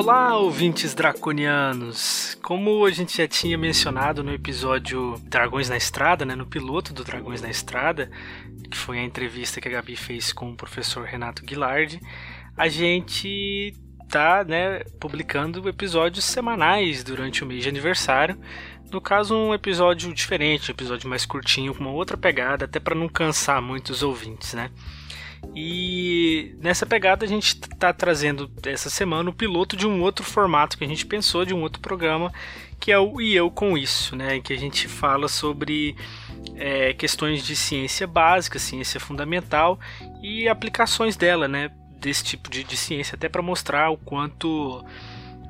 Olá, ouvintes draconianos! Como a gente já tinha mencionado no episódio Dragões na Estrada, né, no piloto do Dragões na Estrada, que foi a entrevista que a Gabi fez com o professor Renato Guilardi, a gente tá né, publicando episódios semanais durante o mês de aniversário. No caso, um episódio diferente, um episódio mais curtinho, com uma outra pegada, até para não cansar muito os ouvintes, né? E nessa pegada a gente está trazendo essa semana o piloto de um outro formato que a gente pensou, de um outro programa, que é o E Eu Com Isso, né? Em que a gente fala sobre é, questões de ciência básica, ciência fundamental e aplicações dela, né? Desse tipo de, de ciência, até para mostrar o quanto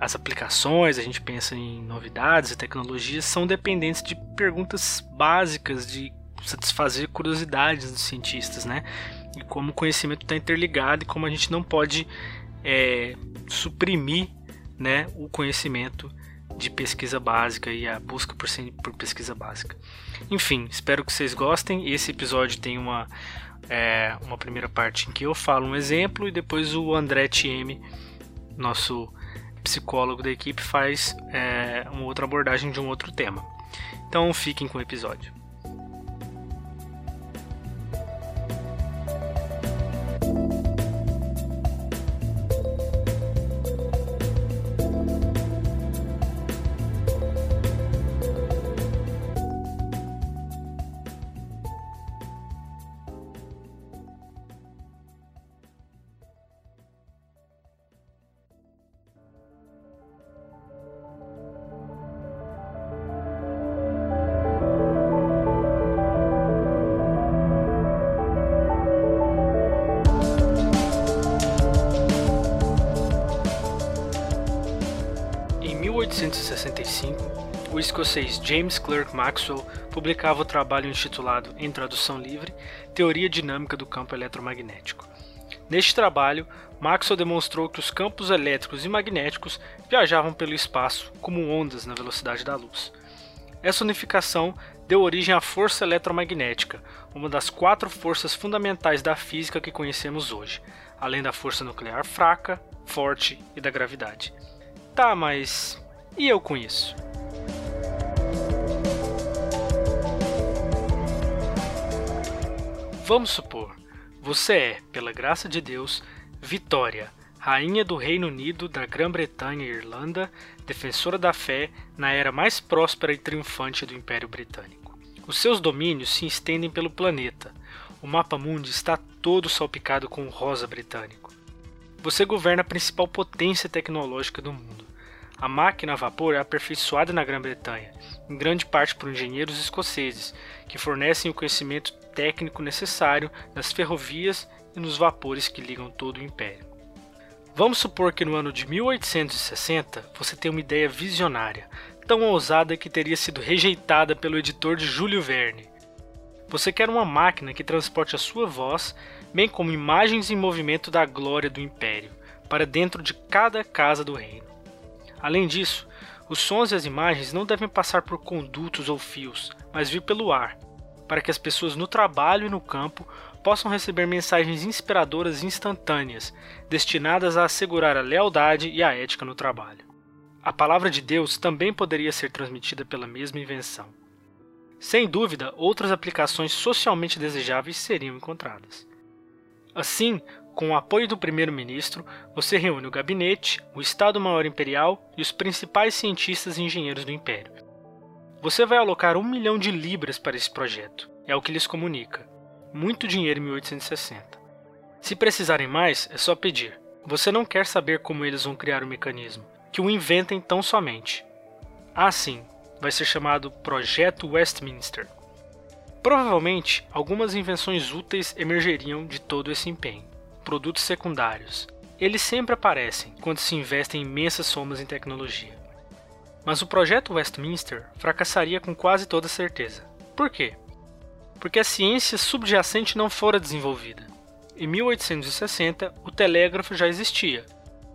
as aplicações, a gente pensa em novidades e tecnologias, são dependentes de perguntas básicas, de satisfazer curiosidades dos cientistas, né? E como o conhecimento está interligado e como a gente não pode é, suprimir né, o conhecimento de pesquisa básica e a busca por, por pesquisa básica. Enfim, espero que vocês gostem. Esse episódio tem uma, é, uma primeira parte em que eu falo um exemplo e depois o André Thieme, nosso psicólogo da equipe, faz é, uma outra abordagem de um outro tema. Então fiquem com o episódio. O escocês James Clerk Maxwell publicava o trabalho intitulado, em tradução livre, Teoria Dinâmica do Campo Eletromagnético. Neste trabalho, Maxwell demonstrou que os campos elétricos e magnéticos viajavam pelo espaço como ondas na velocidade da luz. Essa unificação deu origem à força eletromagnética, uma das quatro forças fundamentais da física que conhecemos hoje, além da força nuclear fraca, forte e da gravidade. Tá, mas e eu com isso? Vamos supor, você é, pela graça de Deus, Vitória, rainha do Reino Unido, da Grã-Bretanha e Irlanda, defensora da fé na era mais próspera e triunfante do Império Britânico. Os seus domínios se estendem pelo planeta. O mapa mundi está todo salpicado com rosa britânico. Você governa a principal potência tecnológica do mundo. A máquina a vapor é aperfeiçoada na Grã-Bretanha, em grande parte por engenheiros escoceses, que fornecem o conhecimento técnico necessário nas ferrovias e nos vapores que ligam todo o império. Vamos supor que no ano de 1860 você tem uma ideia visionária, tão ousada que teria sido rejeitada pelo editor de Júlio Verne. Você quer uma máquina que transporte a sua voz, bem como imagens em movimento da glória do império, para dentro de cada casa do reino. Além disso, os sons e as imagens não devem passar por condutos ou fios, mas vir pelo ar, para que as pessoas no trabalho e no campo possam receber mensagens inspiradoras instantâneas, destinadas a assegurar a lealdade e a ética no trabalho. A palavra de Deus também poderia ser transmitida pela mesma invenção. Sem dúvida, outras aplicações socialmente desejáveis seriam encontradas. Assim, com o apoio do primeiro-ministro, você reúne o gabinete, o Estado-Maior Imperial e os principais cientistas e engenheiros do Império você vai alocar um milhão de libras para esse projeto, é o que lhes comunica. Muito dinheiro em 1860. Se precisarem mais, é só pedir. Você não quer saber como eles vão criar o mecanismo, que o inventem tão somente. Ah, sim, vai ser chamado Projeto Westminster. Provavelmente, algumas invenções úteis emergeriam de todo esse empenho. Produtos secundários. Eles sempre aparecem quando se investem imensas somas em tecnologia. Mas o projeto Westminster fracassaria com quase toda certeza. Por quê? Porque a ciência subjacente não fora desenvolvida. Em 1860, o telégrafo já existia.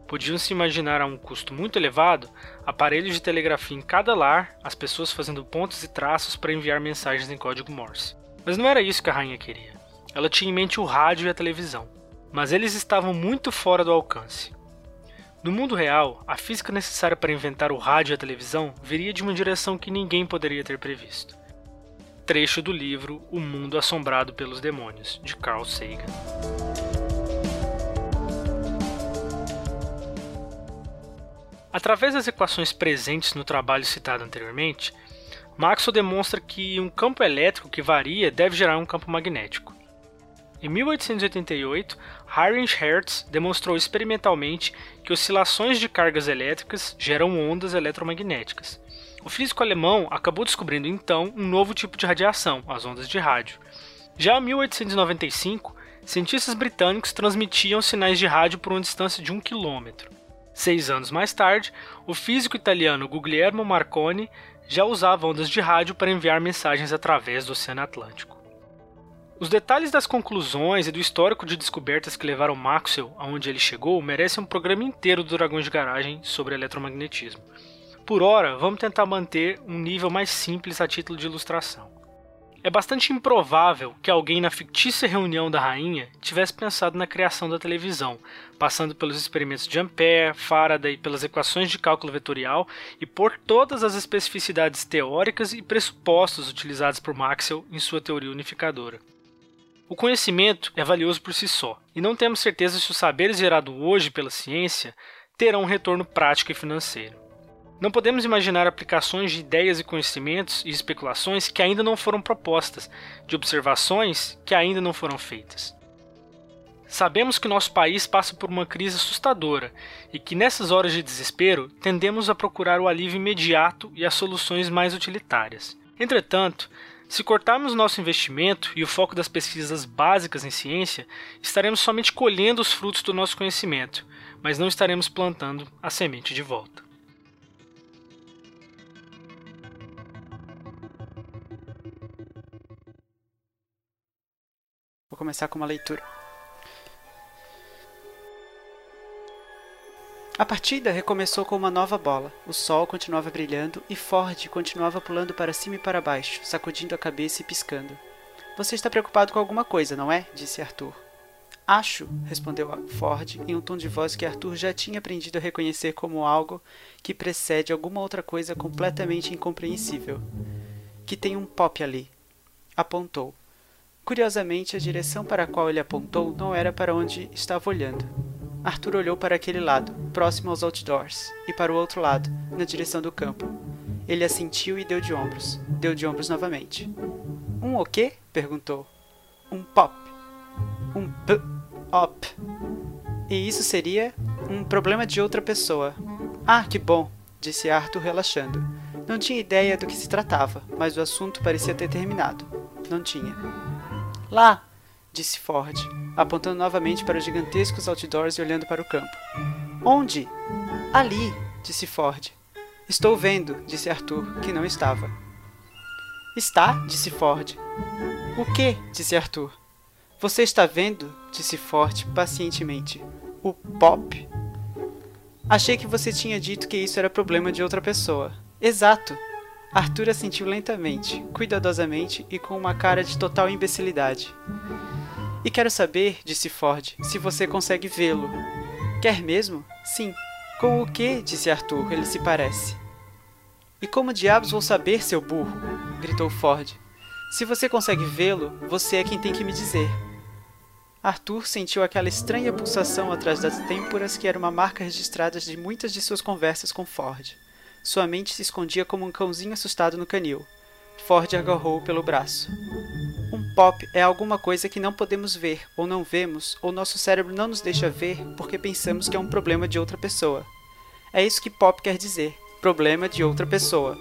Podiam-se imaginar a um custo muito elevado aparelhos de telegrafia em cada lar, as pessoas fazendo pontos e traços para enviar mensagens em código Morse. Mas não era isso que a rainha queria. Ela tinha em mente o rádio e a televisão. Mas eles estavam muito fora do alcance. No mundo real, a física necessária para inventar o rádio e a televisão viria de uma direção que ninguém poderia ter previsto. Trecho do livro O Mundo Assombrado pelos Demônios, de Carl Sagan. Através das equações presentes no trabalho citado anteriormente, Maxwell demonstra que um campo elétrico que varia deve gerar um campo magnético. Em 1888, Heinrich Hertz demonstrou experimentalmente que oscilações de cargas elétricas geram ondas eletromagnéticas. O físico alemão acabou descobrindo então um novo tipo de radiação, as ondas de rádio. Já em 1895, cientistas britânicos transmitiam sinais de rádio por uma distância de um quilômetro. Seis anos mais tarde, o físico italiano Guglielmo Marconi já usava ondas de rádio para enviar mensagens através do Oceano Atlântico. Os detalhes das conclusões e do histórico de descobertas que levaram Maxwell aonde ele chegou merecem um programa inteiro do Dragões de Garagem sobre eletromagnetismo. Por hora, vamos tentar manter um nível mais simples a título de ilustração. É bastante improvável que alguém na fictícia reunião da rainha tivesse pensado na criação da televisão, passando pelos experimentos de Ampère, Faraday, pelas equações de cálculo vetorial e por todas as especificidades teóricas e pressupostos utilizados por Maxwell em sua teoria unificadora. O conhecimento é valioso por si só, e não temos certeza se os saberes gerados hoje pela ciência terão um retorno prático e financeiro. Não podemos imaginar aplicações de ideias e conhecimentos e especulações que ainda não foram propostas, de observações que ainda não foram feitas. Sabemos que nosso país passa por uma crise assustadora e que nessas horas de desespero tendemos a procurar o alívio imediato e as soluções mais utilitárias. Entretanto, se cortarmos nosso investimento e o foco das pesquisas básicas em ciência, estaremos somente colhendo os frutos do nosso conhecimento, mas não estaremos plantando a semente de volta. Vou começar com uma leitura. A partida recomeçou com uma nova bola. O sol continuava brilhando e Ford continuava pulando para cima e para baixo, sacudindo a cabeça e piscando. Você está preocupado com alguma coisa, não é? disse Arthur. Acho, respondeu Ford em um tom de voz que Arthur já tinha aprendido a reconhecer como algo que precede alguma outra coisa completamente incompreensível. Que tem um pop ali. Apontou. Curiosamente, a direção para a qual ele apontou não era para onde estava olhando. Arthur olhou para aquele lado, próximo aos outdoors, e para o outro lado, na direção do campo. Ele assentiu e deu de ombros. Deu de ombros novamente. Um o quê? perguntou. Um pop. Um p op. E isso seria um problema de outra pessoa. Ah, que bom, disse Arthur relaxando. Não tinha ideia do que se tratava, mas o assunto parecia ter terminado. Não tinha. Lá, disse Ford, apontando novamente para os gigantescos outdoors e olhando para o campo. Onde? Ali, disse Ford. Estou vendo, disse Arthur, que não estava. Está, disse Ford. O que? disse Arthur. Você está vendo? disse Ford pacientemente. O pop. Achei que você tinha dito que isso era problema de outra pessoa. Exato. Arthur assentiu lentamente, cuidadosamente e com uma cara de total imbecilidade. E quero saber, disse Ford, se você consegue vê-lo. Quer mesmo? Sim. Com o que? disse Arthur. Ele se parece. E como diabos vou saber, seu burro? gritou Ford. Se você consegue vê-lo, você é quem tem que me dizer. Arthur sentiu aquela estranha pulsação atrás das têmporas que era uma marca registrada de muitas de suas conversas com Ford. Sua mente se escondia como um cãozinho assustado no canil. Ford agarrou-o pelo braço. Um pop é alguma coisa que não podemos ver, ou não vemos, ou nosso cérebro não nos deixa ver porque pensamos que é um problema de outra pessoa. É isso que pop quer dizer: problema de outra pessoa.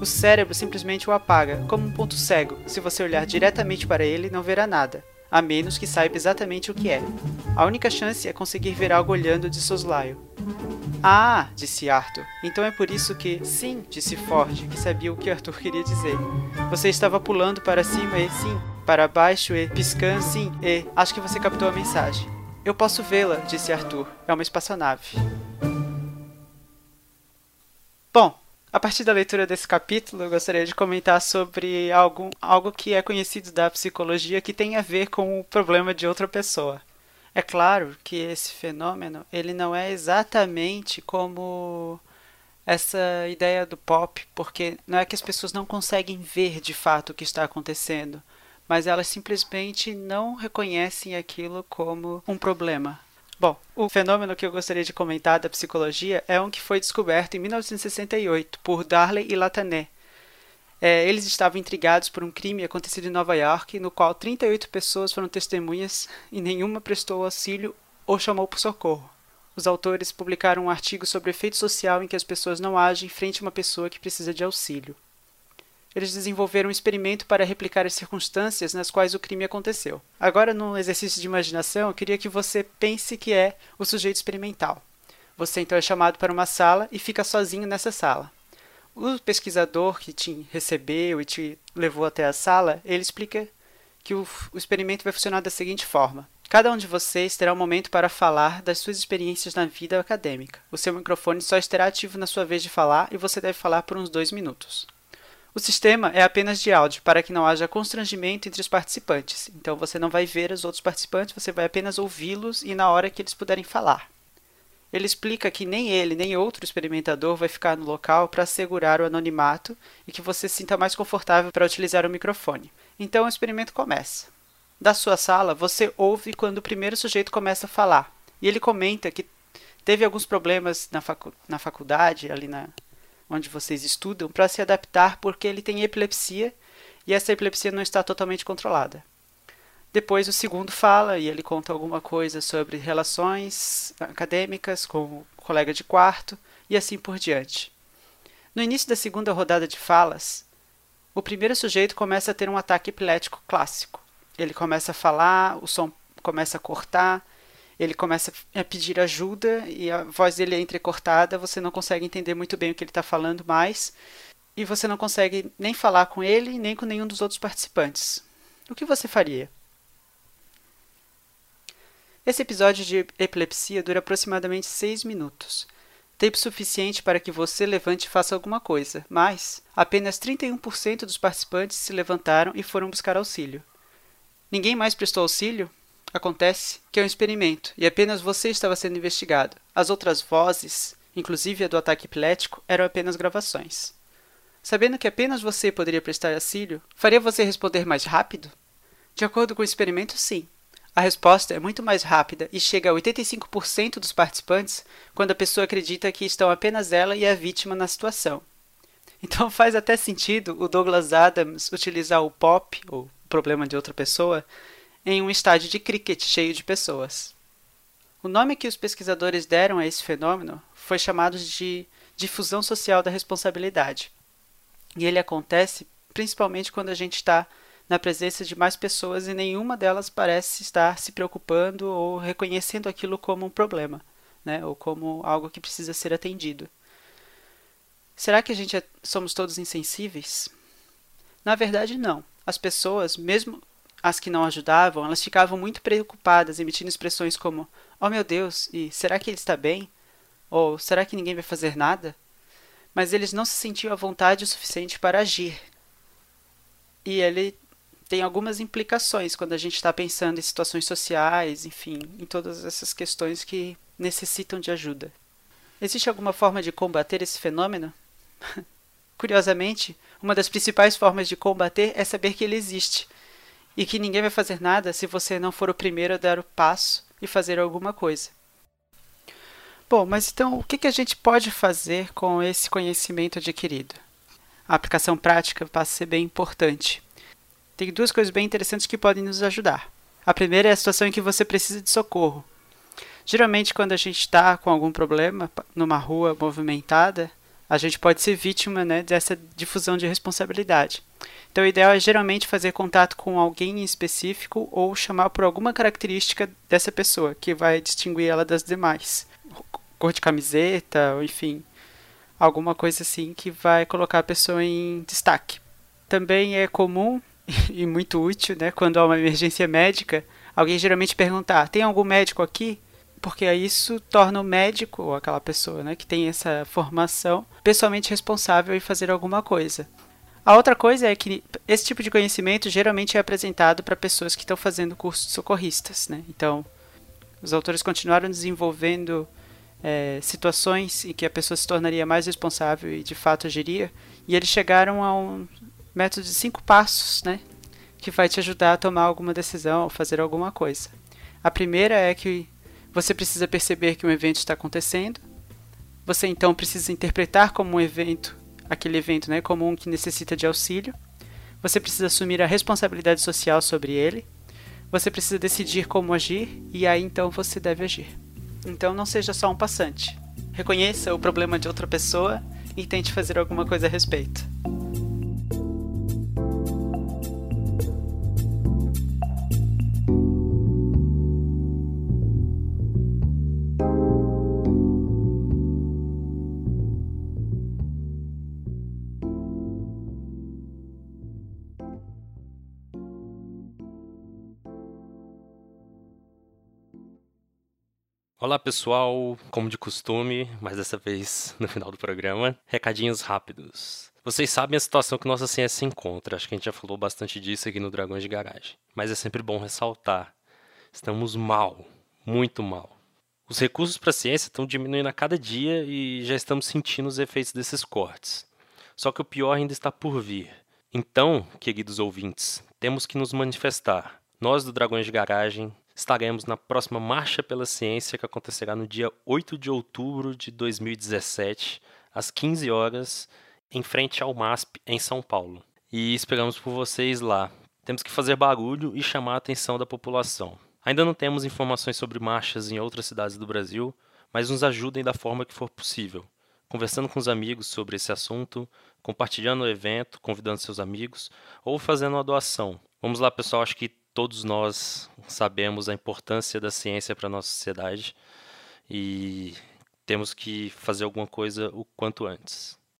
O cérebro simplesmente o apaga, como um ponto cego. Se você olhar diretamente para ele, não verá nada, a menos que saiba exatamente o que é. A única chance é conseguir ver algo olhando de soslaio. Ah, disse Arthur. Então é por isso que. Sim, disse Ford, que sabia o que Arthur queria dizer. Você estava pulando para cima e sim, para baixo e piscando sim e. Acho que você captou a mensagem. Eu posso vê-la, disse Arthur. É uma espaçonave. Bom, a partir da leitura desse capítulo, eu gostaria de comentar sobre algo, algo que é conhecido da psicologia que tem a ver com o problema de outra pessoa. É claro que esse fenômeno ele não é exatamente como essa ideia do pop, porque não é que as pessoas não conseguem ver de fato o que está acontecendo, mas elas simplesmente não reconhecem aquilo como um problema. Bom, o fenômeno que eu gostaria de comentar da psicologia é um que foi descoberto em 1968 por Darley e Latané. É, eles estavam intrigados por um crime acontecido em Nova York, no qual 38 pessoas foram testemunhas e nenhuma prestou auxílio ou chamou por socorro. Os autores publicaram um artigo sobre o efeito social em que as pessoas não agem frente a uma pessoa que precisa de auxílio. Eles desenvolveram um experimento para replicar as circunstâncias nas quais o crime aconteceu. Agora, num exercício de imaginação, eu queria que você pense que é o sujeito experimental. Você então é chamado para uma sala e fica sozinho nessa sala. O pesquisador que te recebeu e te levou até a sala, ele explica que o, o experimento vai funcionar da seguinte forma. Cada um de vocês terá um momento para falar das suas experiências na vida acadêmica. O seu microfone só estará ativo na sua vez de falar e você deve falar por uns dois minutos. O sistema é apenas de áudio, para que não haja constrangimento entre os participantes. Então você não vai ver os outros participantes, você vai apenas ouvi-los e na hora que eles puderem falar. Ele explica que nem ele nem outro experimentador vai ficar no local para assegurar o anonimato e que você se sinta mais confortável para utilizar o microfone. Então o experimento começa. Da sua sala, você ouve quando o primeiro sujeito começa a falar. E ele comenta que teve alguns problemas na, facu na faculdade, ali na, onde vocês estudam, para se adaptar porque ele tem epilepsia e essa epilepsia não está totalmente controlada. Depois o segundo fala e ele conta alguma coisa sobre relações acadêmicas com o colega de quarto e assim por diante. No início da segunda rodada de falas, o primeiro sujeito começa a ter um ataque epilético clássico. Ele começa a falar, o som começa a cortar, ele começa a pedir ajuda e a voz dele é entrecortada, você não consegue entender muito bem o que ele está falando mais, e você não consegue nem falar com ele nem com nenhum dos outros participantes. O que você faria? Esse episódio de epilepsia dura aproximadamente 6 minutos. Tempo suficiente para que você levante e faça alguma coisa, mas apenas 31% dos participantes se levantaram e foram buscar auxílio. Ninguém mais prestou auxílio? Acontece que é um experimento e apenas você estava sendo investigado. As outras vozes, inclusive a do ataque epilético, eram apenas gravações. Sabendo que apenas você poderia prestar auxílio, faria você responder mais rápido? De acordo com o experimento, sim. A resposta é muito mais rápida e chega a 85% dos participantes quando a pessoa acredita que estão apenas ela e a vítima na situação. Então faz até sentido o Douglas Adams utilizar o pop, ou problema de outra pessoa, em um estádio de cricket cheio de pessoas. O nome que os pesquisadores deram a esse fenômeno foi chamado de difusão social da responsabilidade. E ele acontece principalmente quando a gente está na presença de mais pessoas e nenhuma delas parece estar se preocupando ou reconhecendo aquilo como um problema, né? ou como algo que precisa ser atendido. Será que a gente é, somos todos insensíveis? Na verdade, não. As pessoas, mesmo as que não ajudavam, elas ficavam muito preocupadas, emitindo expressões como: Oh meu Deus, e será que ele está bem? Ou será que ninguém vai fazer nada? Mas eles não se sentiam à vontade o suficiente para agir. E ele tem algumas implicações quando a gente está pensando em situações sociais, enfim, em todas essas questões que necessitam de ajuda. Existe alguma forma de combater esse fenômeno? Curiosamente, uma das principais formas de combater é saber que ele existe e que ninguém vai fazer nada se você não for o primeiro a dar o passo e fazer alguma coisa. Bom, mas então o que, a gente pode fazer com esse conhecimento adquirido? A aplicação prática passa a ser bem importante. Tem duas coisas bem interessantes que podem nos ajudar. A primeira é a situação em que você precisa de socorro. Geralmente, quando a gente está com algum problema numa rua movimentada, a gente pode ser vítima né, dessa difusão de responsabilidade. Então, o ideal é geralmente fazer contato com alguém em específico ou chamar por alguma característica dessa pessoa que vai distinguir ela das demais. Cor de camiseta, enfim, alguma coisa assim que vai colocar a pessoa em destaque. Também é comum e muito útil, né, quando há uma emergência médica, alguém geralmente perguntar: tem algum médico aqui? Porque isso torna o médico, ou aquela pessoa né, que tem essa formação, pessoalmente responsável em fazer alguma coisa. A outra coisa é que esse tipo de conhecimento geralmente é apresentado para pessoas que estão fazendo cursos de socorristas, né? Então, Os autores continuaram desenvolvendo é, situações em que a pessoa se tornaria mais responsável e de fato agiria, e eles chegaram a um método de cinco passos, né, que vai te ajudar a tomar alguma decisão ou fazer alguma coisa. A primeira é que você precisa perceber que um evento está acontecendo. Você então precisa interpretar como um evento, aquele evento, né, como um que necessita de auxílio. Você precisa assumir a responsabilidade social sobre ele. Você precisa decidir como agir e aí então você deve agir. Então não seja só um passante. Reconheça o problema de outra pessoa e tente fazer alguma coisa a respeito. Olá pessoal, como de costume, mas dessa vez no final do programa, recadinhos rápidos. Vocês sabem a situação que nossa ciência se encontra, acho que a gente já falou bastante disso aqui no Dragões de Garagem, mas é sempre bom ressaltar: estamos mal, muito mal. Os recursos para a ciência estão diminuindo a cada dia e já estamos sentindo os efeitos desses cortes. Só que o pior ainda está por vir. Então, queridos ouvintes, temos que nos manifestar. Nós do Dragões de Garagem estaremos na próxima Marcha pela Ciência, que acontecerá no dia 8 de outubro de 2017, às 15 horas, em frente ao MASP, em São Paulo. E esperamos por vocês lá. Temos que fazer barulho e chamar a atenção da população. Ainda não temos informações sobre marchas em outras cidades do Brasil, mas nos ajudem da forma que for possível. Conversando com os amigos sobre esse assunto, compartilhando o evento, convidando seus amigos ou fazendo uma doação. Vamos lá, pessoal, acho que todos nós sabemos a importância da ciência para a nossa sociedade e temos que fazer alguma coisa o quanto antes.